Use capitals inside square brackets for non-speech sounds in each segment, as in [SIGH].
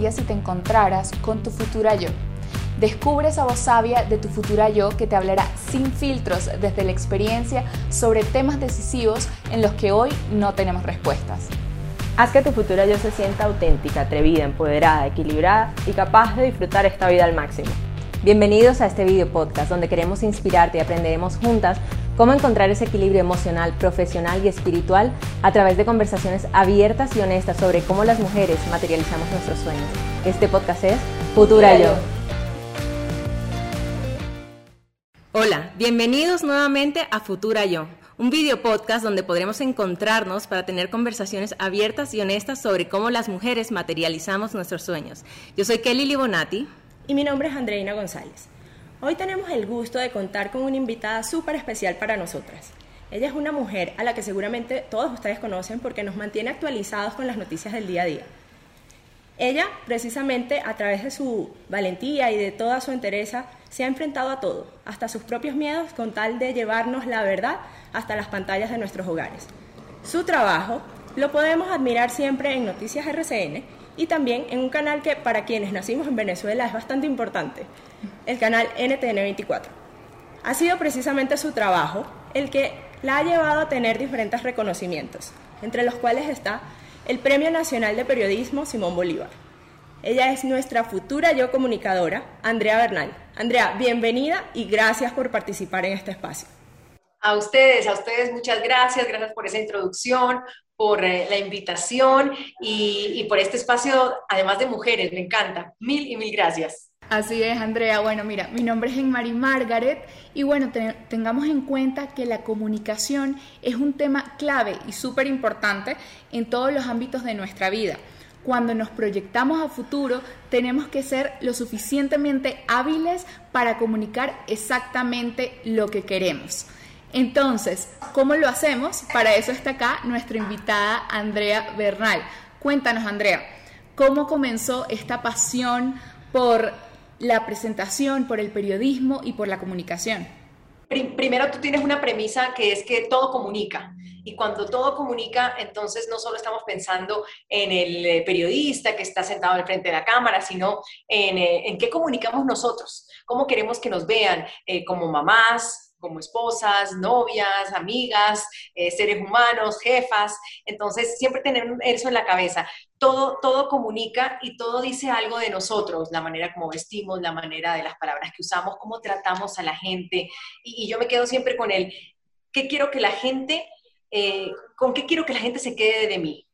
pasaría si te encontraras con tu futura yo? Descubre esa voz sabia de tu futura yo que te hablará sin filtros desde la experiencia sobre temas decisivos en los que hoy no tenemos respuestas. Haz que tu futura yo se sienta auténtica, atrevida, empoderada, equilibrada y capaz de disfrutar esta vida al máximo. Bienvenidos a este video podcast donde queremos inspirarte y aprenderemos juntas cómo encontrar ese equilibrio emocional, profesional y espiritual a través de conversaciones abiertas y honestas sobre cómo las mujeres materializamos nuestros sueños. Este podcast es Futura Yo. Hola, bienvenidos nuevamente a Futura Yo, un video podcast donde podremos encontrarnos para tener conversaciones abiertas y honestas sobre cómo las mujeres materializamos nuestros sueños. Yo soy Kelly Libonati. Y mi nombre es Andreina González. Hoy tenemos el gusto de contar con una invitada súper especial para nosotras. Ella es una mujer a la que seguramente todos ustedes conocen porque nos mantiene actualizados con las noticias del día a día. Ella, precisamente a través de su valentía y de toda su entereza, se ha enfrentado a todo, hasta sus propios miedos, con tal de llevarnos la verdad hasta las pantallas de nuestros hogares. Su trabajo lo podemos admirar siempre en Noticias RCN y también en un canal que para quienes nacimos en Venezuela es bastante importante, el canal NTN24. Ha sido precisamente su trabajo el que la ha llevado a tener diferentes reconocimientos, entre los cuales está el Premio Nacional de Periodismo Simón Bolívar. Ella es nuestra futura yo comunicadora, Andrea Bernal. Andrea, bienvenida y gracias por participar en este espacio. A ustedes, a ustedes muchas gracias, gracias por esa introducción, por eh, la invitación y, y por este espacio, además de mujeres, me encanta. Mil y mil gracias. Así es, Andrea. Bueno, mira, mi nombre es Enmari Margaret y bueno, tengamos en cuenta que la comunicación es un tema clave y súper importante en todos los ámbitos de nuestra vida. Cuando nos proyectamos a futuro, tenemos que ser lo suficientemente hábiles para comunicar exactamente lo que queremos. Entonces, ¿cómo lo hacemos? Para eso está acá nuestra invitada Andrea Bernal. Cuéntanos, Andrea, ¿cómo comenzó esta pasión por la presentación, por el periodismo y por la comunicación? Primero tú tienes una premisa que es que todo comunica. Y cuando todo comunica, entonces no solo estamos pensando en el eh, periodista que está sentado al frente de la cámara, sino en, eh, qué comunicamos nosotros, cómo queremos que nos vean eh, como mamás, como esposas, novias, amigas, eh, seres humanos, jefas. Entonces, siempre tener eso en la cabeza. Todo, todo comunica y todo dice algo de nosotros, la manera como vestimos, la manera de las palabras que usamos, cómo tratamos a la gente. Y, yo me quedo siempre con el, ¿qué quiero que la gente, eh, con qué quiero que la gente se quede de mí?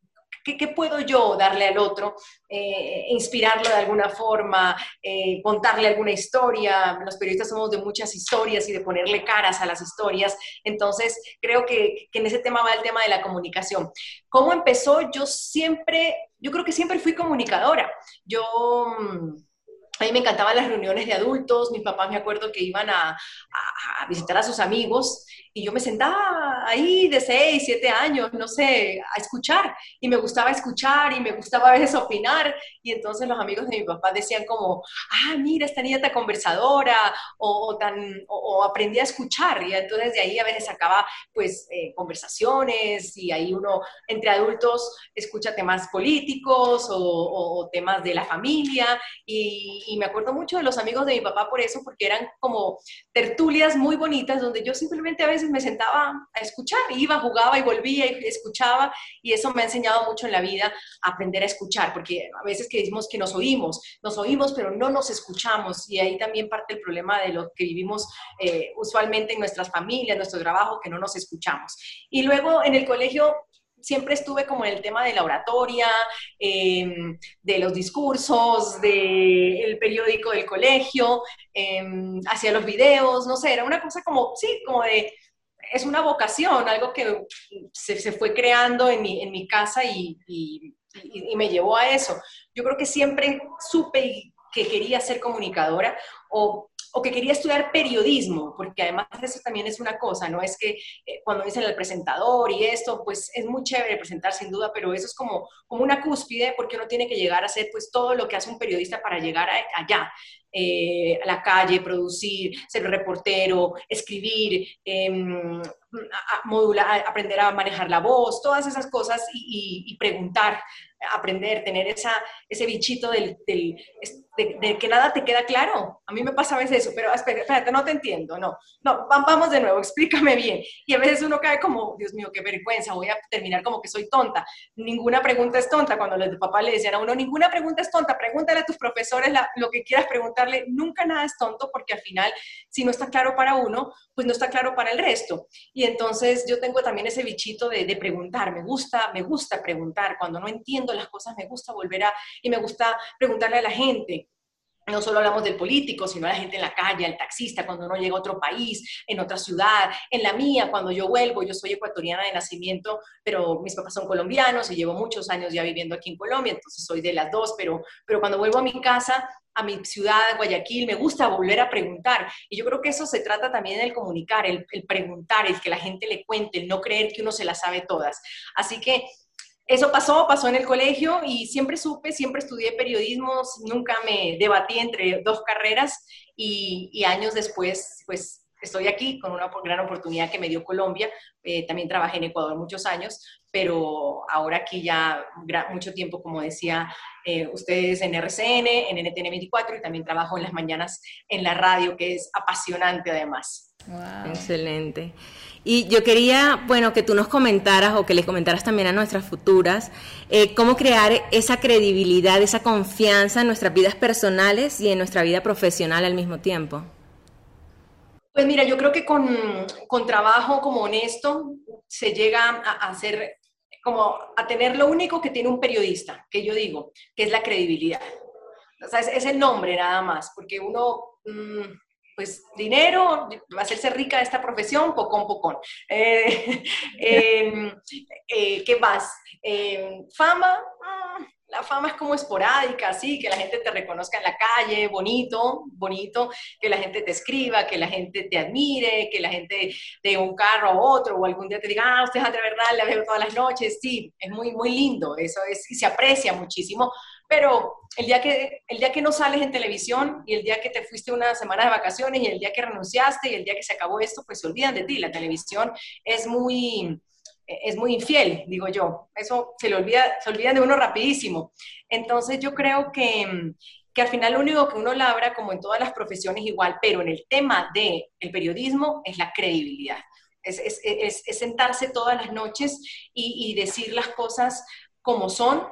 ¿Qué, puedo yo darle al otro? Eh, inspirarlo de alguna forma, eh, contarle alguna historia. Los periodistas somos de muchas historias y de ponerle caras a las historias. Entonces, creo que, que en ese tema va el tema de la comunicación. ¿Cómo empezó? Yo siempre, yo creo que siempre fui comunicadora. Yo... A mí me encantaban las reuniones de adultos, mis papás me acuerdo que iban a, a, visitar a sus amigos y yo me sentaba ahí de 6, 7 años, no sé, a escuchar. Y me gustaba escuchar y me gustaba a veces opinar. Y entonces los amigos de mi papá decían como, ah, mira, esta niña tan conversadora o, tan, o, aprendí a escuchar y entonces de ahí a veces sacaba pues eh, conversaciones y ahí uno entre adultos escucha temas políticos o, temas de la familia. Y, y me acuerdo mucho de los amigos de mi papá por eso porque eran como tertulias muy bonitas donde yo simplemente a veces me sentaba a escuchar, iba, jugaba y volvía y escuchaba y eso me ha enseñado mucho en la vida aprender a escuchar, porque a veces que decimos que nos oímos, nos oímos pero no nos escuchamos y ahí también parte el problema de lo que vivimos eh, usualmente en nuestras familias, en nuestro trabajo, que no nos escuchamos. Y luego en el colegio siempre estuve como en el tema de la oratoria, em, de los discursos, del periódico del colegio, em, hacía los videos, no sé, era una cosa como, sí, como de es una vocación, algo que se, fue creando en mi, en mi casa y, y, me llevó a eso. Yo creo que siempre supe que quería ser comunicadora o, o, que quería estudiar periodismo, porque además eso también es una cosa, ¿no? Es que eh, cuando dicen el presentador y esto, pues es muy chévere presentar sin duda, pero eso es como, como una cúspide porque uno tiene que llegar a hacer pues todo lo que hace un periodista para llegar allá. eh, a la calle, producir, ser reportero, escribir, em, modular, aprender a manejar la voz, todas esas cosas y, preguntar, aprender, tener ese bichito del, de, que nada te queda claro. A mí me pasa a veces eso, pero espérate, no te entiendo, no, no, vamos de nuevo, [LAUGHS] explícame bien. Y a veces uno cae como, Dios mío, qué vergüenza, voy a terminar como que soy tonta. Ninguna pregunta es tonta. Cuando los de papá le decían a uno, ninguna pregunta es tonta, pregúntale a tus profesores lo que quieras preguntarle, nunca nada es tonto, porque al final, si no está claro para uno, pues no está claro para el resto. Y entonces yo tengo también ese bichito de, de preguntar, me gusta, me gusta preguntar, cuando no entiendo las cosas, me gusta volver a, y me gusta preguntarle a la gente no solo hablamos del político, sino a la gente en la calle, al taxista, cuando uno llega a otro país, en otra ciudad, en la mía, cuando yo vuelvo, yo soy ecuatoriana de nacimiento, pero mis papás son colombianos y llevo muchos años ya viviendo aquí en Colombia, entonces soy de las dos, pero, pero cuando vuelvo a mi casa, a mi ciudad, Guayaquil, me gusta volver a preguntar. Y yo creo que eso se trata también del comunicar, el, el preguntar, el que la gente le cuente, el no creer que uno se las sabe todas. Así que eso pasó, pasó en el colegio y siempre supe, siempre estudié periodismo, nunca me debatí entre dos carreras y, años después, pues estoy aquí con una gran oportunidad que me dio Colombia. Eh, también trabajé en Ecuador muchos años, pero ahora aquí ya mucho tiempo, como decía eh, ustedes, en RCN, en NTN 24 y también trabajo en las mañanas en la radio, que es apasionante además. Excelente. Y yo quería, bueno, que tú nos comentaras o que le comentaras también a nuestras futuras, eh, cómo crear esa credibilidad, esa confianza en nuestras vidas personales y en nuestra vida profesional al mismo tiempo. Pues mira, yo creo que con, con trabajo como honesto se llega a, hacer, como a tener lo único que tiene un periodista, que yo digo, que es la credibilidad. O sea, es, el nombre nada más, porque uno... Mm, pues dinero, hacerse rica de esta profesión, pocón, pocón. Eh, [LAUGHS] em, eh, ¿Qué más? Em, fama, ah, la fama es como esporádica, sí, que la gente te reconozca en la calle, bonito, bonito, que la gente te escriba, que la gente te admire, que la gente de un carro a otro o algún día te diga, ah, usted es de verdad, la veo todas las noches, sí, es muy, muy lindo, eso es, se aprecia muchísimo, pero el día, que, el día que no sales en televisión y el día que te fuiste una semana de vacaciones y el día que renunciaste y el día que se acabó esto, pues se olvidan de ti. La televisión es muy, es muy infiel, digo yo. Eso se le olvida, se olvidan de uno rapidísimo. Entonces yo creo que, que al final lo único que uno labra, como en todas las profesiones igual, pero en el tema del el periodismo, es la credibilidad. Es, es, sentarse todas las noches y decir las cosas como son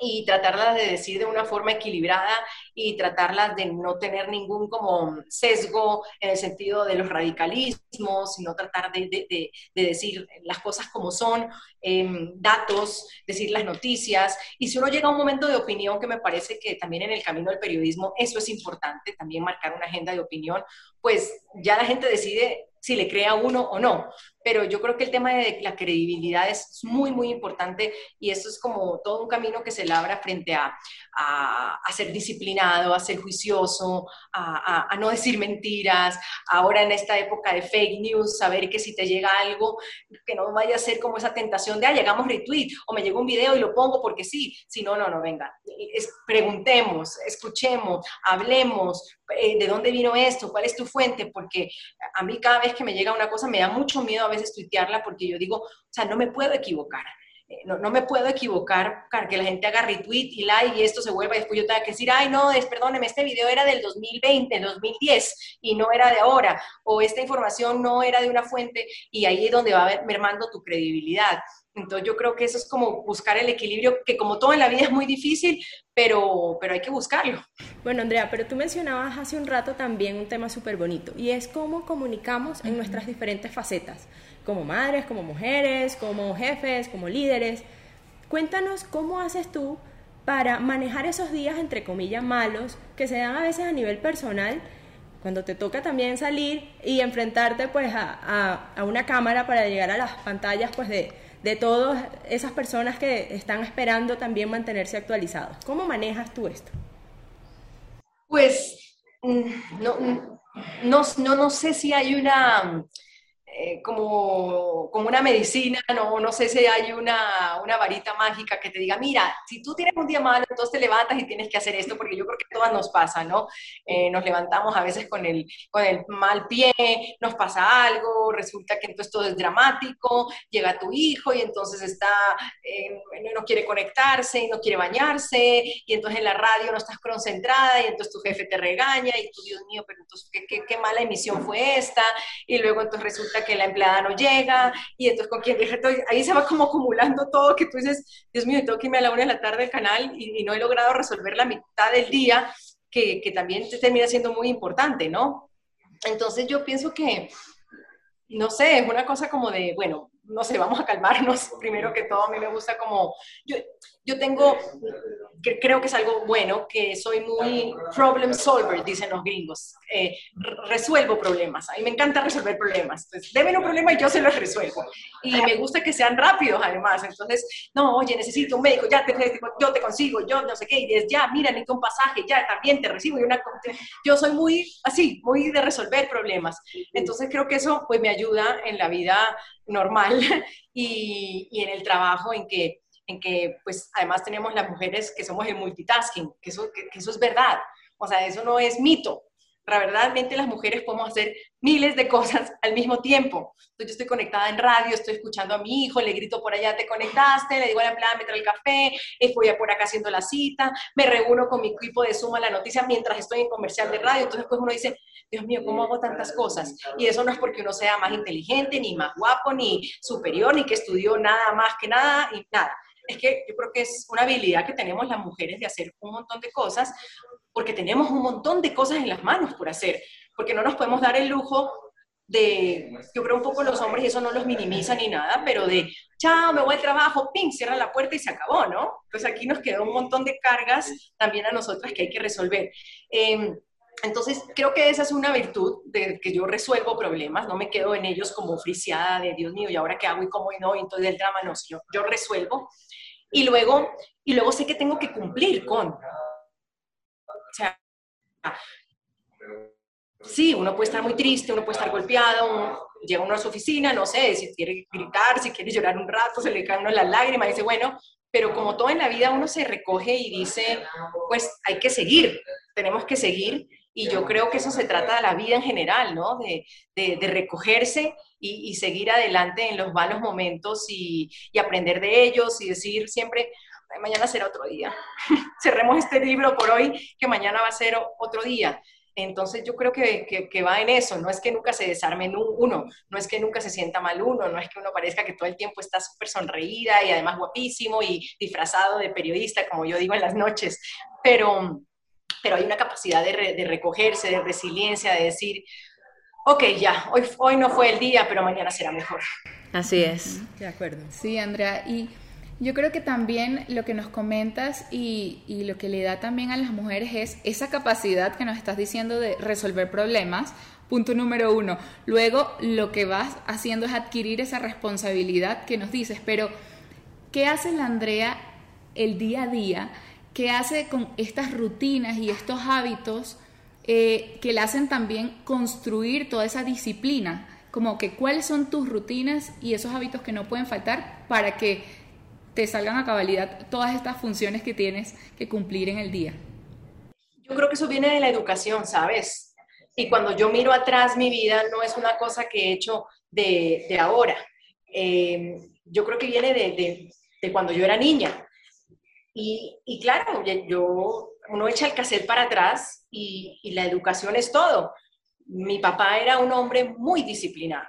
y tratarlas de decir de una forma equilibrada y tratarlas de no tener ningún como sesgo en el sentido de los radicalismos, sino tratar de, de, de, decir las cosas como son, em, datos, decir las noticias. Y si uno llega a un momento de opinión, que me parece que también en el camino del periodismo eso es importante, también marcar una agenda de opinión, pues ya la gente decide si le crea uno o no. Pero yo creo que el tema de la credibilidad es muy, muy importante y eso es como todo un camino que se labra frente a, a, ser disciplinado, a ser juicioso, a, a, no decir mentiras. Ahora en esta época de fake news, saber que si te llega algo, que no vaya a ser como esa tentación de, ah, llegamos retweet o me llegó un video y lo pongo porque sí. Si no, no, no, venga. Es, preguntemos, escuchemos, hablemos, eh, de dónde vino esto, cuál es tu fuente, porque a mí cada vez que me llega una cosa me da mucho miedo a veces tuitearla porque yo digo, o sea, no me puedo equivocar. Eh, no, no, me puedo equivocar, que la gente haga retweet y like y esto se vuelva y después yo tenga que decir, ay, no, es, perdóneme, este video era del 2020, 2010 y no era de ahora, o esta información no era de una fuente y ahí es donde va mermando tu credibilidad. Entonces yo creo que eso es como buscar el equilibrio, que como todo en la vida es muy difícil, pero, pero hay que buscarlo. Bueno, Andrea, pero tú mencionabas hace un rato también un tema súper bonito, y es cómo comunicamos en nuestras diferentes facetas, como madres, como mujeres, como jefes, como líderes. Cuéntanos cómo haces tú para manejar esos días, entre comillas, malos, que se dan a veces a nivel personal, cuando te toca también salir y enfrentarte pues a, a, una cámara para llegar a las pantallas pues de de todas esas personas que están esperando también mantenerse actualizados. ¿Cómo manejas tú esto? Pues mm, no, no, no, no sé si hay una, eh, como, como una medicina, no, no sé si hay una, una, varita mágica que te diga, mira, si tú tienes un día malo, entonces te levantas y tienes que hacer esto, porque yo creo que a todas nos pasa, ¿no? Eh, nos levantamos a veces con el, con el mal pie, nos pasa algo, resulta que entonces todo es dramático, llega tu hijo y entonces está, eh, no quiere conectarse, y no quiere bañarse, y entonces en la radio no estás concentrada, y entonces tu jefe te regaña, y tú, Dios mío, pero entonces, ¿qué, qué, qué mala emisión fue esta? Y luego entonces resulta que la empleada no llega, y entonces con quién deja ahí se va como acumulando todo, que tú dices, Dios mío, tengo que irme a la una de la tarde al canal y, no he logrado resolver la mitad del día, que, que también te termina siendo muy importante, ¿no? Entonces yo pienso que, no sé, es una cosa como de, bueno, no sé, vamos a calmarnos. [LAUGHS] Primero que todo, a mí me gusta como, yo, yo tengo, que creo que es algo bueno, que soy muy problem solver, dicen los gringos. Eh, resuelvo problemas. A mí me encanta resolver problemas. Entonces, deben un problema y yo se los resuelvo. Y me gusta que sean rápidos, además. Entonces, no, oye, necesito un médico, ya te, yo te consigo, yo no sé qué, y es ya, mira, necesito un pasaje, ya también te recibo. Y una, yo soy muy así, muy de resolver problemas. Entonces, creo que eso pues me ayuda en la vida normal [LAUGHS] y en el trabajo en que en que pues además tenemos las mujeres que somos el multitasking, que eso, que, eso es verdad, o sea, eso no es mito. Verdaderamente las mujeres podemos hacer miles de cosas al mismo tiempo. Entonces yo estoy conectada en radio, estoy escuchando a mi hijo, le grito por allá, te conectaste, le digo a la empleada, me trae el café, estoy por acá haciendo la cita, me reúno con mi equipo de Suma la noticia mientras estoy en comercial de radio. Entonces pues uno dice, Dios mío, ¿cómo hago tantas cosas? Y eso no es porque uno sea más inteligente, ni más guapo, ni superior, ni que estudió nada más que nada, y nada es que yo creo que es una habilidad que tenemos las mujeres de hacer un montón de cosas, porque tenemos un montón de cosas en las manos por hacer, porque no nos podemos dar el lujo de, yo creo un poco los hombres, y eso no los minimiza ni nada, pero de, chao, me voy al trabajo, ping, cierra la puerta y se acabó, ¿no? Pues aquí nos quedó un montón de cargas también a nosotras que hay que resolver. Em, entonces, creo que esa es una virtud de que yo resuelvo problemas, no me quedo en ellos como friciada de Dios mío, ¿y ahora qué hago y cómo y no? Y entonces el drama no, yo, yo resuelvo. Y luego, y luego sé que tengo que cumplir con. O sea, sí, uno puede estar muy triste, uno puede estar golpeado, llega uno a su oficina, no sé, si quiere gritar, si quiere llorar un rato, se le caen uno las lágrimas, dice, bueno, pero como todo en la vida uno se recoge y dice, pues hay que seguir, tenemos que seguir y yo creo que eso se trata de la vida en general, ¿no? De, de, recogerse y, y, seguir adelante en los malos momentos y, y, aprender de ellos y decir siempre, mañana será otro día. [LAUGHS] Cerremos este libro por hoy, que mañana va a ser otro día. Entonces yo creo que, que, que, va en eso, no es que nunca se desarme uno, no es que nunca se sienta mal uno, no es que uno parezca que todo el tiempo está súper sonreída y además guapísimo y disfrazado de periodista, como yo digo en las noches, pero, pero hay una capacidad de, recogerse, de resiliencia, de decir, ok, ya, hoy, hoy no fue el día, pero mañana será mejor. Así es. De acuerdo. Sí, Andrea, y yo creo que también lo que nos comentas y, y, lo que le da también a las mujeres es esa capacidad que nos estás diciendo de resolver problemas, punto número uno. Luego lo que vas haciendo es adquirir esa responsabilidad que nos dices, pero ¿qué hace la Andrea el día a día? ¿Qué hace con estas rutinas y estos hábitos eh, que le hacen también construir toda esa disciplina? Como que cuáles son tus rutinas y esos hábitos que no pueden faltar para que te salgan a cabalidad todas estas funciones que tienes que cumplir en el día. Yo creo que eso viene de la educación, ¿sabes? Y cuando yo miro atrás mi vida, no es una cosa que he hecho de, de ahora. Eh, yo creo que viene de, de, cuando yo era niña. Y, claro, yo, uno echa el cassette para atrás y, la educación es todo. Mi papá era un hombre muy disciplinado,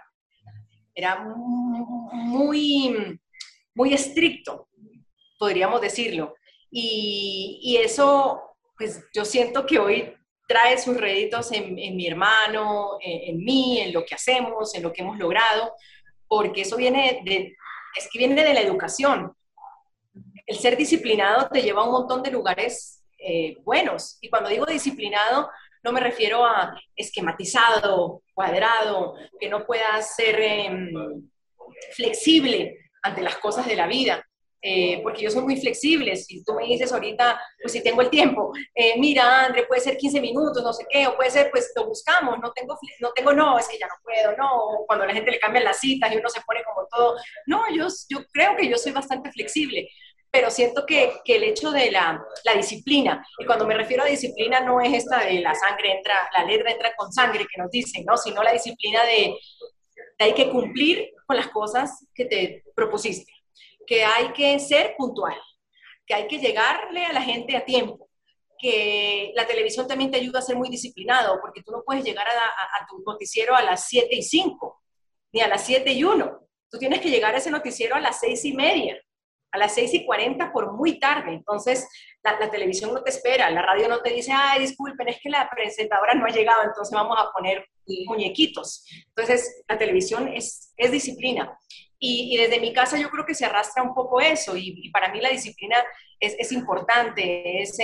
era muy, muy estricto, podríamos decirlo. Y, eso, pues yo siento que hoy trae sus réditos en, en mi hermano, en, en, mí, en lo que hacemos, en lo que hemos logrado, porque eso viene de, es que viene de la educación el ser disciplinado te lleva a un montón de lugares eh, buenos. Y cuando digo disciplinado, no me refiero a esquematizado, cuadrado, que no pueda ser em, flexible ante las cosas de la vida. eh, porque yo soy muy flexible. Si tú me dices ahorita, pues si tengo el tiempo, eh, mira, André, puede ser 15 minutos, no sé qué, o puede ser, pues lo buscamos, no tengo, no, tengo, no, es que ya no puedo, no, cuando la gente le cambia las citas y uno se pone como todo. No, yo, yo creo que yo soy bastante flexible pero siento que, que, el hecho de la, la, disciplina, y cuando me refiero a disciplina no es esta de la sangre entra, la letra entra con sangre que nos dicen, ¿no? sino la disciplina de, de hay que cumplir con las cosas que te propusiste que hay que ser puntual, que hay que llegarle a la gente a tiempo, que la televisión también te ayuda a ser muy disciplinado, porque tú no puedes llegar a, tu noticiero a las 7 y 5, ni a las 7 y 1. Tú tienes que llegar a ese noticiero a las 6 y media, a las 6 y 40 por muy tarde. Entonces, la, la, televisión no te espera, la radio no te dice, ay, disculpen, es que la presentadora no ha llegado, entonces vamos a poner muñequitos. Entonces, la televisión es, es disciplina. Y, desde mi casa yo creo que se arrastra un poco eso y, para mí la disciplina es, es importante, es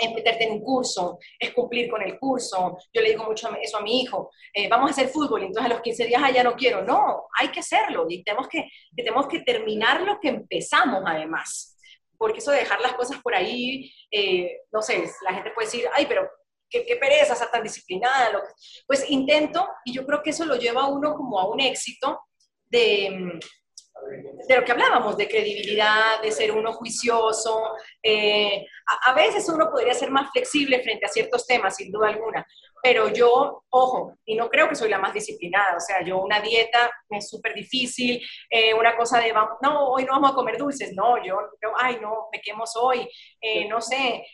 em, meterte en un curso, es cumplir con el curso. Yo le digo mucho eso a mi hijo, eh, vamos a hacer fútbol, y entonces a los 15 días, ah, ya no quiero. No, hay que hacerlo y tenemos que, tenemos que terminar lo que empezamos además. Porque eso de dejar las cosas por ahí, eh, no sé, la gente puede decir, ay, pero qué, qué pereza, ser tan disciplinada. Pues intento y yo creo que eso lo lleva a uno como a un éxito de, de lo que hablábamos, de credibilidad, de ser uno juicioso. Eh, a, veces uno podría ser más flexible frente a ciertos temas, sin duda alguna, pero yo, ojo, y no creo que soy la más disciplinada, o sea, yo una dieta es súper difícil, eh, una cosa de, no, hoy no vamos a comer dulces, no, yo, ay, no, pequemos hoy, eh, no sé,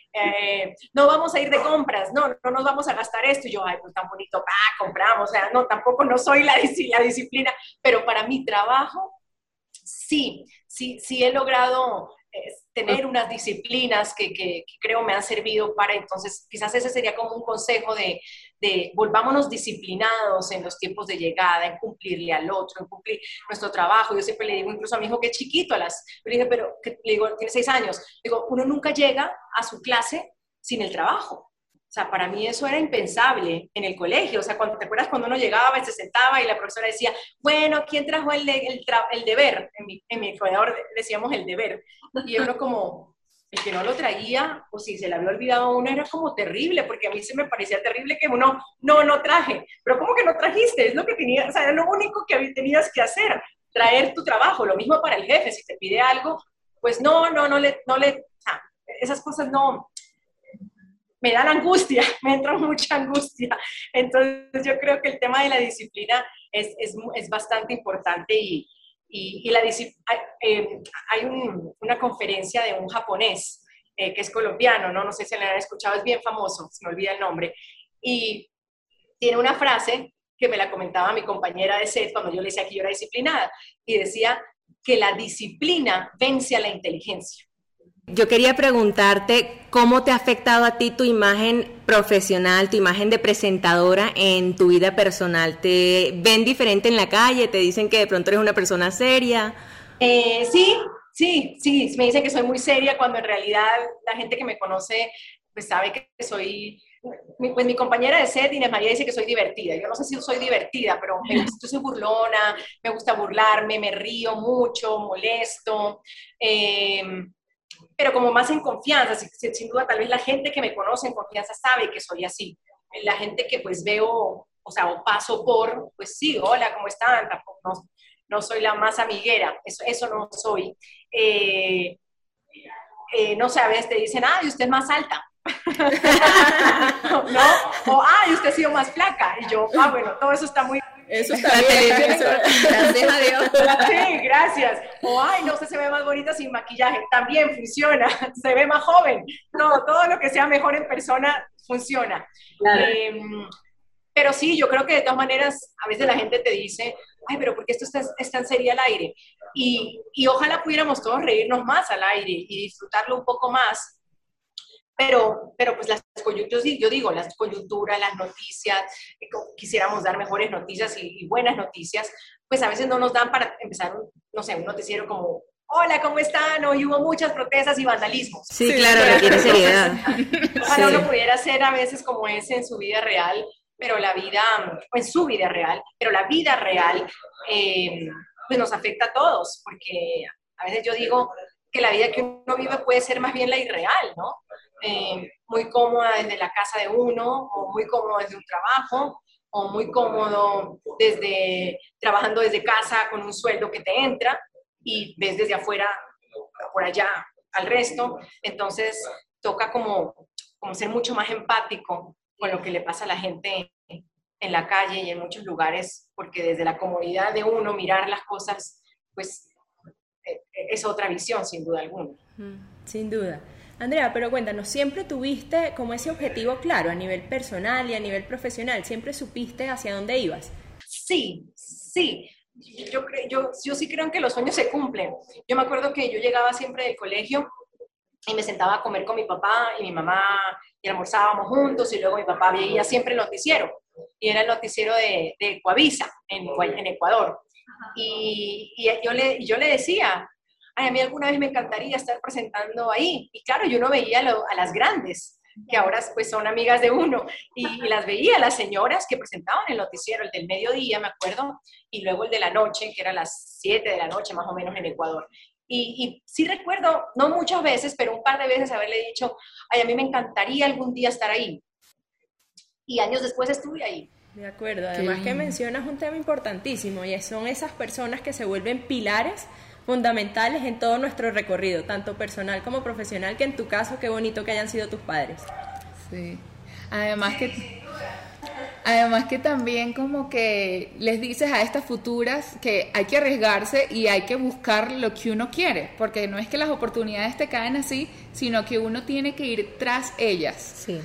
no vamos a ir de compras, no, no nos vamos a gastar esto, y yo, ay, pues tan bonito, ah, compramos, o sea, no, tampoco no soy la, [LAUGHS] la disciplina, pero para mi trabajo, sí, sí, sí he logrado eh, tener unas disciplinas que, creo me han servido para, entonces quizás ese sería como un consejo de, de, volvámonos disciplinados en los tiempos de llegada, en cumplirle al otro, en cumplir nuestro trabajo. Yo siempre le digo incluso a mi hijo que es chiquito, a las, le dije, pero que, le digo, tiene seis años, digo, uno nunca llega a su clase sin el trabajo. Sea, para mí eso era impensable en el colegio. O sea, cuando te acuerdas cuando uno llegaba y se sentaba y la profesora decía, bueno, ¿quién trajo el, el, el deber? En mi, en mi decíamos el deber. Y uno como, el que no lo traía, o si se le había olvidado a uno, era como terrible, porque a mí se me parecía terrible que uno, no, no traje. Pero ¿cómo que no trajiste? Es lo que tenías, o sea, era lo único que tenías que hacer, traer tu trabajo. Lo mismo para el jefe, si te pide algo, pues no, no, no le, no le, esas cosas no, me dan angustia, [LAUGHS] me entra mucha angustia. Entonces yo creo que el tema de la disciplina es, es, es bastante importante y, y, la hay, eh, hay una conferencia de un japonés eh, que es colombiano, ¿no? no sé si le han escuchado, es bien famoso, se me olvida el nombre, y tiene una frase que me la comentaba mi compañera de SED cuando yo le decía que yo era disciplinada, y decía que la disciplina vence a la inteligencia. Yo quería preguntarte cómo te ha afectado a ti tu imagen profesional, tu imagen de presentadora en tu vida personal. ¿Te ven diferente en la calle? ¿Te dicen que de pronto eres una persona seria? Eh, sí, sí, sí. Me dicen que soy muy seria cuando en realidad la gente que me conoce pues sabe que soy... pues mi compañera de set, Inés María, dice que soy divertida. Yo no sé si soy divertida, pero me gusta, soy burlona, me gusta burlarme, me río mucho, molesto. Eh, pero como más en confianza, sin, duda tal vez la gente que me conoce en confianza sabe que soy así. La gente que pues veo, o sea, o paso por, pues sí, hola, ¿cómo están? Tampoco, no, no soy la más amiguera, eso, eso no soy. Eh, eh, no sé, a veces te dicen, ah, y usted es más alta. [LAUGHS] ¿No? O, ah, y usted ha sido más flaca. Y yo, ah, bueno, todo eso está muy eso [LAUGHS] está bien. Eso, gracias Dios. Sí, gracias. O, ay, no, usted se ve más bonita sin maquillaje. También funciona. [LAUGHS] Se ve más joven. No, todo lo que sea mejor en persona funciona. Em, pero sí, yo creo que de todas maneras, a veces la gente te dice, ay, pero ¿por qué esto está, está en serie al aire? Y, y ojalá pudiéramos todos reírnos más al aire y disfrutarlo un poco más pero, pero pues las coyunturas, yo digo, las coyunturas, las noticias, eh, quisiéramos dar mejores noticias y, buenas noticias, pues a veces no nos dan para empezar, un, no sé, un noticiero como, hola, ¿cómo están? Hoy hubo muchas protestas y vandalismos. Sí, claro, requiere seriedad. [LAUGHS] Ojalá uno pudiera ser a veces como ese en su vida real, pero la vida, en su vida real, pero la vida real, eh, pues nos afecta a todos, porque A veces yo digo que la vida que uno vive puede ser más bien la irreal, ¿no? Eh, muy cómoda desde la casa de uno, o muy cómodo desde un trabajo, o muy cómodo desde trabajando desde casa con un sueldo que te entra y ves desde afuera por allá al resto. Entonces toca como, como ser mucho más empático con lo que le pasa a la gente en la calle y en muchos lugares, porque desde la comodidad de uno mirar las cosas, pues es otra visión, sin duda alguna. Sin duda. Andrea, pero cuéntanos, ¿siempre tuviste como ese objetivo claro a nivel personal y a nivel profesional? ¿Siempre supiste hacia dónde ibas? Sí, sí. Yo, yo, yo sí creo que los sueños se cumplen. Yo me acuerdo que yo llegaba siempre del colegio y me sentaba a comer con mi papá y mi mamá y almorzábamos juntos y luego mi papá veía siempre el noticiero y era el noticiero de, de Coavisa en, en Ecuador. Y, y, yo, le, yo le decía, Ay, a mí alguna vez me encantaría estar presentando ahí. Y claro, yo no veía a las grandes, que ahora pues son amigas de uno, y, las veía, las señoras que presentaban el noticiero, el del mediodía, me acuerdo, y luego el de la noche, que era las 7 de la noche más o menos en Ecuador. Y, y, sí recuerdo, no muchas veces, pero un par de veces haberle dicho, ay, a mí me encantaría algún día estar ahí. Y años después estuve ahí. De acuerdo, además que mencionas un tema importantísimo y son esas personas que se vuelven pilares fundamentales en todo nuestro recorrido, tanto personal como profesional, que en tu caso, qué bonito que hayan sido tus padres. Sí. Además que Además que también como que les dices a estas futuras que hay que arriesgarse y hay que buscar lo que uno quiere, porque no es que las oportunidades te caen así, sino que uno tiene que ir tras ellas. Sí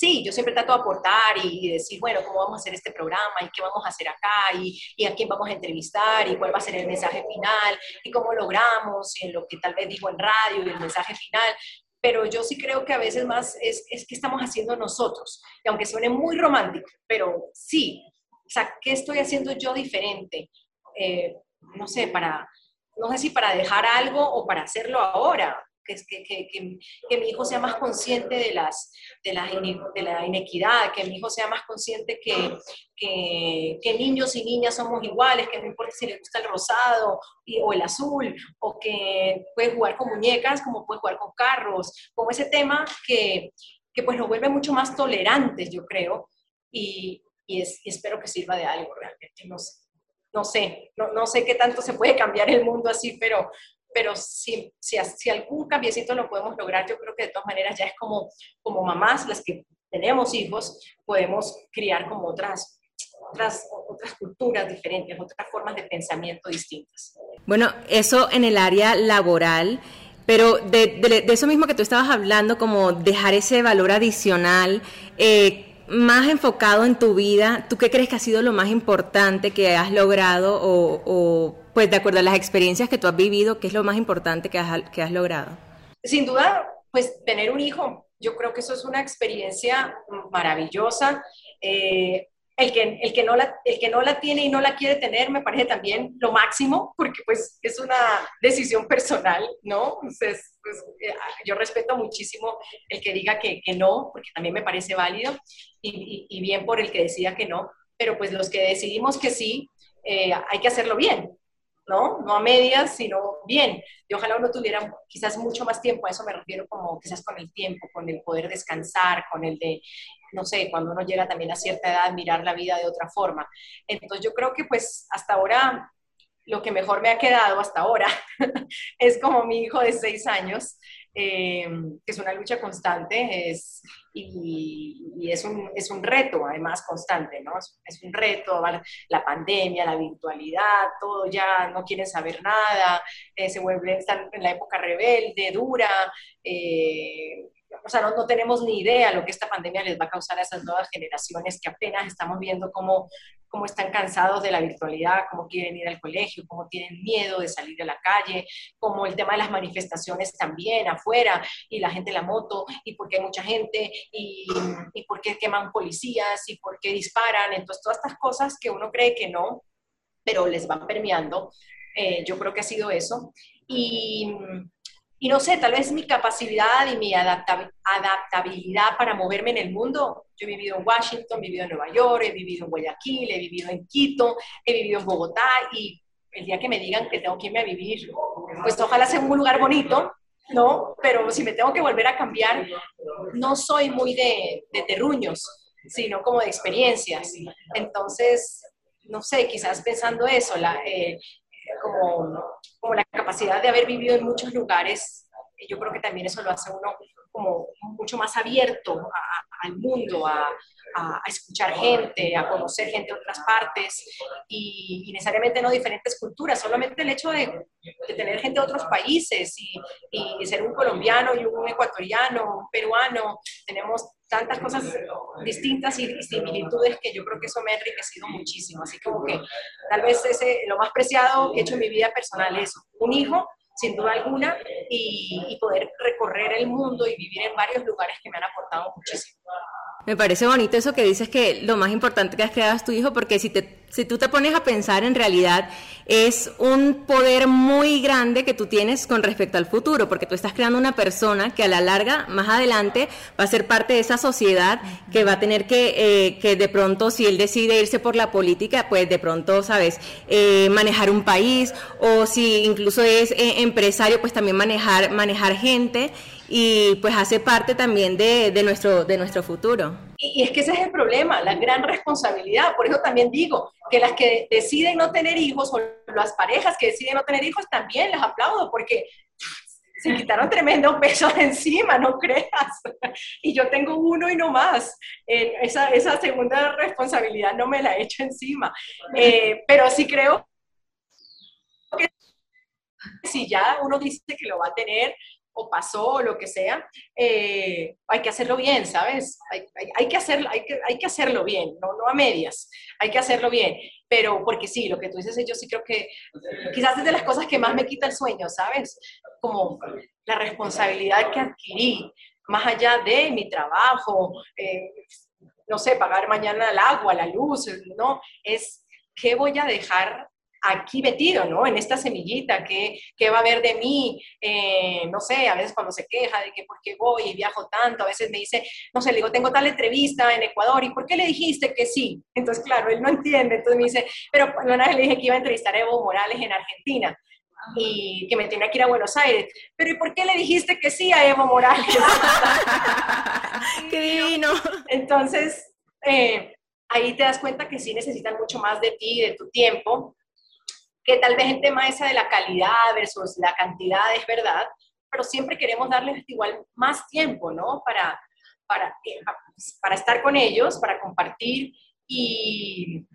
sí, yo siempre trato de aportar y, decir, bueno, cómo vamos a hacer este programa y qué vamos a hacer acá y, y, a quién vamos a entrevistar y cuál va a ser el mensaje final y cómo logramos y en lo que tal vez digo en radio y el mensaje final. Pero yo sí creo que a veces más es, es que estamos haciendo nosotros. Y aunque suene muy romántico, pero sí, o sea, ¿qué estoy haciendo yo diferente? Eh, no sé, para, no sé si para dejar algo o para hacerlo ahora que, que, que, que, mi hijo sea más consciente de, las, de, la, de la inequidad, que mi hijo sea más consciente que, que, niños y niñas somos iguales, que no importa si le gusta el rosado o el azul, o que puede jugar con muñecas como puede jugar con carros, como ese tema que, pues nos vuelve mucho más tolerantes, yo creo, y, y, es, espero que sirva de algo realmente, no sé. No sé, no, no sé qué tanto se puede cambiar el mundo así, pero, pero si, si, si, algún cambiecito lo podemos lograr, yo creo que de todas maneras ya es como, como mamás, las que tenemos hijos, podemos criar como otras, otras, otras culturas diferentes, otras formas de pensamiento distintas. Bueno, eso en el área laboral. Pero de, eso mismo que tú estabas hablando, como dejar ese valor adicional, eh, más enfocado en tu vida, ¿tú qué crees que ha sido lo más importante que has logrado o pues de acuerdo a las experiencias que tú has vivido, qué es lo más importante que has, que has logrado? Sin duda, pues tener un hijo. Yo creo que eso es una experiencia maravillosa. Eh, el que, el, que no la, el que no la tiene y no la quiere tener me parece también lo máximo, porque pues es una decisión personal, ¿no? Entonces, pues, eh, yo respeto muchísimo el que diga que, que no, porque también me parece válido, y, bien por el que decida que no, pero pues los que decidimos que sí, eh, hay que hacerlo bien, ¿no? No a medias, sino bien. Y ojalá uno tuviera quizás mucho más tiempo, a eso me refiero como quizás con el tiempo, con el poder descansar, con el de, no sé, cuando uno llega también a cierta edad, mirar la vida de otra forma. Entonces yo creo que pues hasta ahora lo que mejor me ha quedado hasta ahora [LAUGHS] es como mi hijo de seis años, eh, que es una lucha constante es, y, es, un, es, un, reto además constante, ¿no? Es, un reto, la pandemia, la virtualidad, todo ya no quieren saber nada, eh, se vuelven, están en la época rebelde, dura. Eh, o sea, no, no, tenemos ni idea lo que esta pandemia les va a causar a esas nuevas generaciones que apenas estamos viendo cómo cómo están cansados de la virtualidad, cómo quieren ir al colegio, cómo tienen miedo de salir a la calle, como el tema de las manifestaciones también afuera, y la gente en la moto, y por qué hay mucha gente, y, y por qué queman policías, y por qué disparan. Entonces, todas estas cosas que uno cree que no, pero les van permeando, eh, yo creo que ha sido eso. Y y no sé, tal vez mi capacidad y mi adaptabilidad para moverme en el mundo. Yo he vivido en Washington, he vivido en Nueva York, he vivido en Guayaquil, he vivido en Quito, he vivido en Bogotá y el día que me digan que tengo que irme a vivir pues ojalá sea un lugar bonito, ¿no? Pero si me tengo que volver a cambiar, no soy muy de, de terruños, sino como de experiencias. Entonces, no sé, quizás pensando eso, la, eh, como, como la capacidad de haber vivido en muchos lugares, yo creo que también eso lo hace uno como mucho más abierto al mundo, a, a, escuchar gente, a conocer gente de otras partes y, necesariamente no diferentes culturas, solamente el hecho de, de tener gente de otros países y, y, ser un colombiano y un ecuatoriano, un peruano, tenemos tantas cosas distintas y similitudes que yo creo que eso me ha enriquecido muchísimo. Así como que tal vez ese, lo más preciado que he hecho en mi vida personal es un hijo sin duda alguna, y, y, poder recorrer el mundo y vivir en varios lugares que me han aportado muchísimo. Me parece bonito eso que dices que lo más importante que has creado es tu hijo, porque si, te, si tú te pones a pensar, en realidad es un poder muy grande que tú tienes con respecto al futuro, porque tú estás creando una persona que a la larga, más adelante, va a ser parte de esa sociedad que va a tener que, eh, que de pronto, si él decide irse por la política, pues de pronto, ¿sabes?, eh, manejar un país, o si incluso es eh, empresario, pues también manejar, manejar gente y pues hace parte también de, de, nuestro, de nuestro futuro. Y, es que ese es el problema, la gran responsabilidad. Por eso también digo que las que deciden no tener hijos o las parejas que deciden no tener hijos también las aplaudo porque se quitaron tremendo peso de encima, no creas. [LAUGHS] Y yo tengo uno y no más. Eh, esa, esa, segunda responsabilidad no me la he hecho encima. Eh, pero sí creo que si ya uno dice que lo va a tener, o pasó o lo que sea, eh, hay que hacerlo bien, ¿sabes? Hay, hay, que, hacerlo, hay, que, hay que hacerlo bien, no, no a medias, hay que hacerlo bien. Pero porque sí, lo que tú dices, yo sí creo que quizás es de las cosas que más me quita el sueño, ¿sabes? Como la responsabilidad que adquirí, más allá de mi trabajo, eh, no sé, pagar mañana el agua, la luz, ¿no? Es qué voy a dejar aquí metido, ¿no? En esta semillita, ¿qué, qué va a haber de mí? Eh, no sé, a veces cuando se queja de que por qué voy y viajo tanto, a veces me dice, no sé, le digo, tengo tal entrevista en Ecuador, ¿y por qué le dijiste que sí? Entonces, claro, él no entiende, entonces me dice, pero una vez le dije que iba a entrevistar a Evo Morales en Argentina y que me tenía que ir a Buenos Aires. Pero ¿y por qué le dijiste que sí a Evo Morales? [LAUGHS] ¡Qué divino! Entonces, eh, ahí te das cuenta que sí necesitan mucho más de ti, de tu tiempo, tal vez el tema esa de la calidad versus la cantidad es verdad, pero siempre queremos darles igual más tiempo, ¿no? Para, para, para estar con ellos, para compartir y,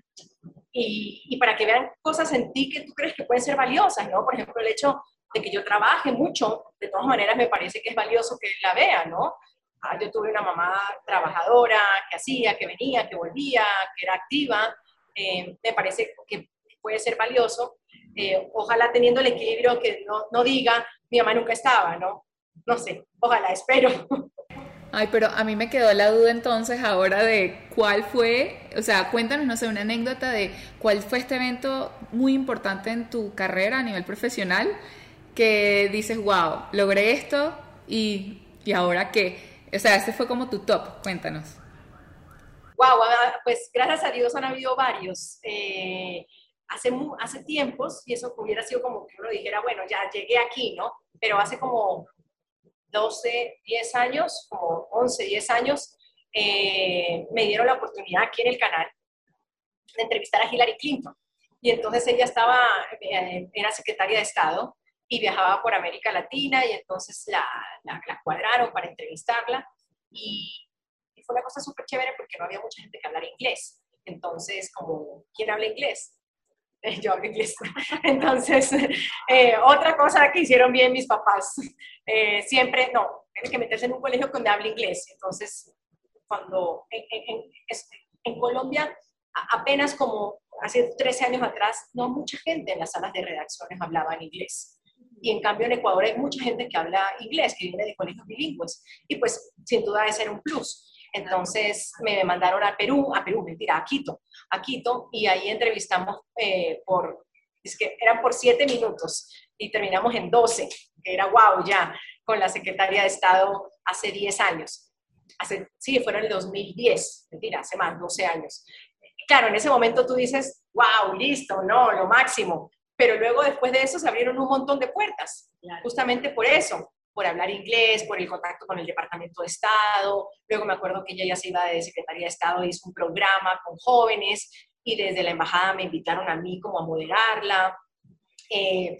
y, y, para que vean cosas en ti que tú crees que pueden ser valiosas, ¿no? Por ejemplo, el hecho de que yo trabaje mucho, de todas maneras me parece que es valioso que la vea, ¿no? Ah, yo tuve una mamá trabajadora que hacía, que venía, que volvía, que era activa. Eh, me parece que puede ser valioso. Eh, ojalá teniendo el equilibrio que no, no diga, mi mamá nunca estaba, ¿no? No sé, ojalá, espero. [LAUGHS] Ay, pero a mí me quedó la duda entonces ahora de cuál fue, o sea, cuéntanos, no sé, una anécdota de cuál fue este evento muy importante en tu carrera a nivel profesional que dices, wow, logré esto y, y ahora qué. O sea, este fue como tu top, cuéntanos. Wow, pues gracias a Dios han habido varios. Eh, hace, hace tiempos, y eso hubiera sido como que uno dijera, bueno, ya llegué aquí, ¿no? Pero hace como 12, 10 años, como 11, 10 años, eh, me dieron la oportunidad aquí en el canal de entrevistar a Hillary Clinton. Y entonces ella estaba, eh, era secretaria de Estado y viajaba por América Latina y entonces la, la, cuadraron para entrevistarla y, y fue una cosa súper chévere porque no había mucha gente que hablara inglés. Entonces, como, ¿quién habla inglés? [LAUGHS] yo hablo inglés. Entonces, [LAUGHS] eh, otra cosa que hicieron bien mis papás, eh, siempre, no, tienen que meterse en un colegio donde hable inglés. Entonces, cuando en, en, en, Colombia, apenas como hace 13 años atrás, no mucha gente en las salas de redacciones hablaba en inglés. Y en cambio en Ecuador hay mucha gente que habla inglés, que viene de colegios bilingües. Y pues sin duda debe ser un plus. Entonces me mandaron a Perú, a Perú, mentira, a Quito, a Quito, y ahí entrevistamos eh, por, es que eran por siete minutos y terminamos en 12, que era wow ya, con la secretaria de Estado hace 10 años. Hace, sí, fueron el 2010, mentira, hace más, 12 años. Claro, en ese momento tú dices, wow, listo, no, lo máximo. pero luego después de eso se abrieron un montón de puertas, justamente por eso, por hablar inglés, por el contacto con el Departamento de Estado. Luego me acuerdo que ella ya se iba de Secretaría de Estado y hizo un programa con jóvenes y desde la embajada me invitaron a mí como a moderarla. Eh,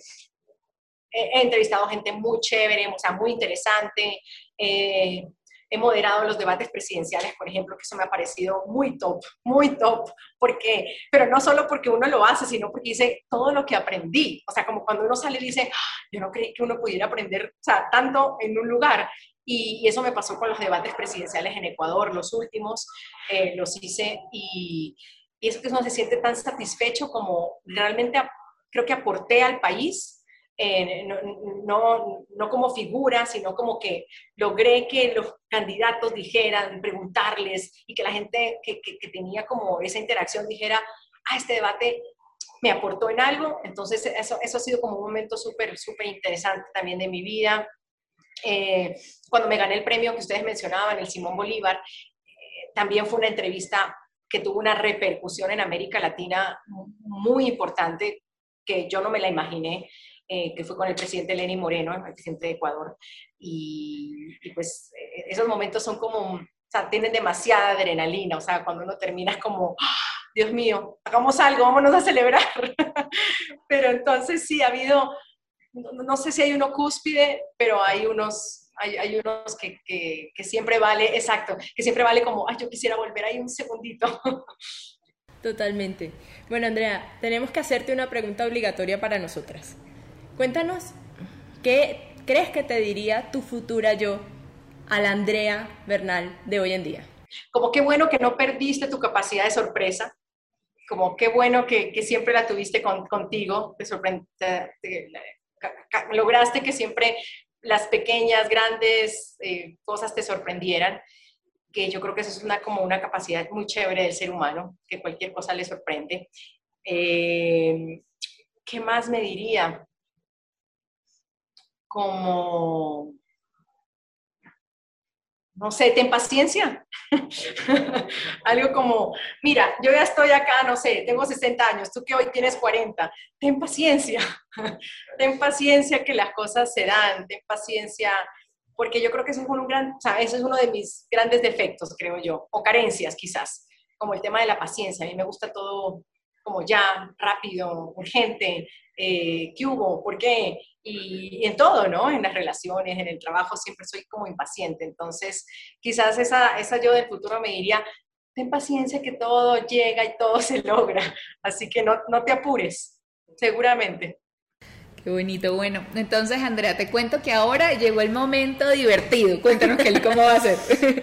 he entrevistado gente muy chévere, o sea, muy interesante. Eh, he moderado los debates presidenciales, por ejemplo, que eso me ha parecido muy top, muy top, porque, pero no solo porque uno lo hace, sino porque dice todo lo que aprendí. O sea, como cuando uno sale y dice, ah, yo no creí que uno pudiera aprender, o sea, tanto en un lugar. Y, eso me pasó con los debates presidenciales en Ecuador, los últimos, eh, los hice y, y eso que uno se siente tan satisfecho como realmente creo que aporté al país eh, no, no, como figura, sino como que logré que los candidatos dijeran, preguntarles y que la gente que, que, tenía como esa interacción dijera, ah, este debate me aportó en algo. Entonces, eso, eso ha sido como un momento súper, súper interesante también de mi vida. Eh, cuando me gané el premio que ustedes mencionaban, el Simón Bolívar, eh, también fue una entrevista que tuvo una repercusión en América Latina muy importante que yo no me la imaginé. Eh, que fue con el presidente Lenín Moreno, el presidente de Ecuador. Y, pues eh, esos momentos son como, o sea, tienen demasiada adrenalina, o sea, cuando uno termina como, ¡Ah! Dios mío, hagamos algo, vámonos a celebrar. [LAUGHS] pero entonces sí, ha habido, no, sé si hay uno cúspide, pero hay unos, hay, hay unos que, que, que, siempre vale, exacto, que siempre vale como, ay, yo quisiera volver ahí un segundito. [LAUGHS] Totalmente. Bueno, Andrea, tenemos que hacerte una pregunta obligatoria para nosotras. Cuéntanos, ¿qué crees que te diría tu futura yo a la Andrea Bernal de hoy en día? Como qué bueno que no perdiste tu capacidad de sorpresa, como qué bueno que, siempre la tuviste contigo, te, lograste que siempre las pequeñas, grandes eh, cosas te sorprendieran, que yo creo que eso es una, como una capacidad muy chévere del ser humano, que cualquier cosa le sorprende. Eh, ¿Qué más me diría? Como, no sé, ten paciencia. [LAUGHS] Algo como, mira, yo ya estoy acá, no sé, tengo 60 años, tú que hoy tienes 40, ten paciencia, [LAUGHS] ten paciencia que las cosas se dan, ten paciencia, porque yo creo que eso es, un gran, o ese es uno de mis grandes defectos, creo yo, o carencias quizás, como el tema de la paciencia. A mí me gusta todo como ya, rápido, urgente, eh, ¿qué hubo? ¿Por qué? Y, en todo, ¿no? En las relaciones, en el trabajo, siempre soy como impaciente. Entonces, quizás esa, esa yo del futuro me diría, ten paciencia que todo llega y todo [LAUGHS] se logra. Así que no, no te apures, seguramente. Qué bonito. Bueno, entonces Andrea, te cuento que ahora llegó el momento divertido. Cuéntanos, Kelly, cómo va a ser.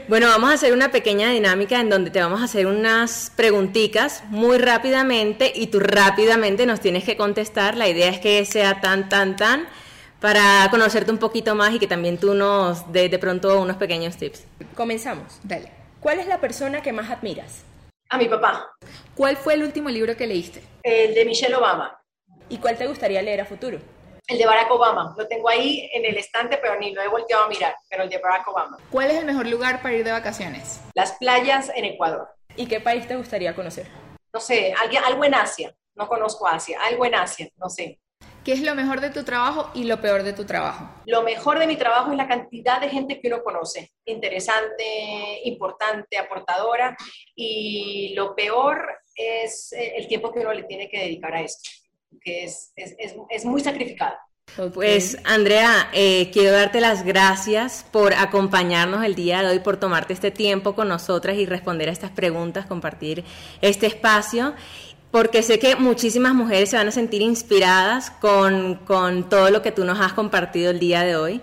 [LAUGHS] bueno, vamos a hacer una pequeña dinámica en donde te vamos a hacer unas preguntitas muy rápidamente y tú rápidamente nos tienes que contestar. La idea es que sea tan, tan, tan para conocerte un poquito más y que también tú nos des de pronto unos pequeños tips. Comenzamos. Dale. ¿Cuál es la persona que más admiras? A mi papá. ¿Cuál fue el último libro que leíste? El de Michelle Obama. ¿Y cuál te gustaría leer a futuro? El de Barack Obama. Lo tengo ahí en el estante, pero ni lo he volteado a mirar. Pero el de Barack Obama. ¿Cuál es el mejor lugar para ir de vacaciones? Las playas en Ecuador. ¿Y qué país te gustaría conocer? No sé, algo en Asia. No conozco Asia. Algo en Asia, no sé. ¿Qué es lo mejor de tu trabajo y lo peor de tu trabajo? Lo mejor de mi trabajo es la cantidad de gente que uno conoce, interesante, importante, aportadora, y lo peor es el tiempo que uno le tiene que dedicar a esto que es, es, es, muy sacrificado. Pues Andrea, eh, quiero darte las gracias por acompañarnos el día de hoy, por tomarte este tiempo con nosotras y responder a estas preguntas, compartir este espacio, porque sé que muchísimas mujeres se van a sentir inspiradas con, con todo lo que tú nos has compartido el día de hoy.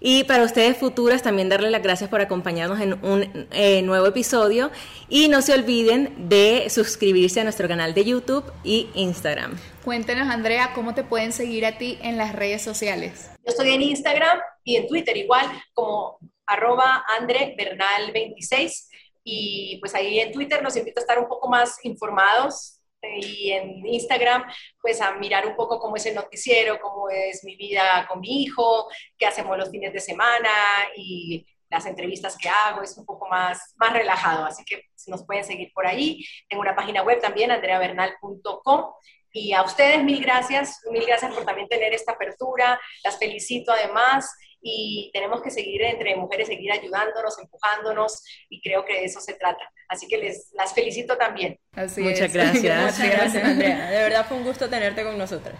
Y para ustedes futuras también darles las gracias por acompañarnos en un eh, nuevo episodio y no se olviden de suscribirse a nuestro canal de YouTube y Instagram. Cuéntenos Andrea, ¿cómo te pueden seguir a ti en las redes sociales? Yo estoy en Instagram y en Twitter igual como arroba andrebernal26 y pues ahí en Twitter nos invito a estar un poco más informados y en Instagram, pues a mirar un poco cómo es el noticiero, cómo es mi vida con mi hijo, qué hacemos los fines de semana y las entrevistas que hago, es un poco más, más relajado, así que nos pueden seguir por ahí. Tengo una página web también, andreavernal.com, Y a ustedes mil gracias, mil gracias por también tener esta apertura, las felicito además y tenemos que seguir entre mujeres, seguir ayudándonos, empujándonos y creo que de eso se trata. Así que les las felicito también. Muchas gracias. [LAUGHS] Muchas gracias, Andrea. De verdad fue un gusto tenerte con nosotras.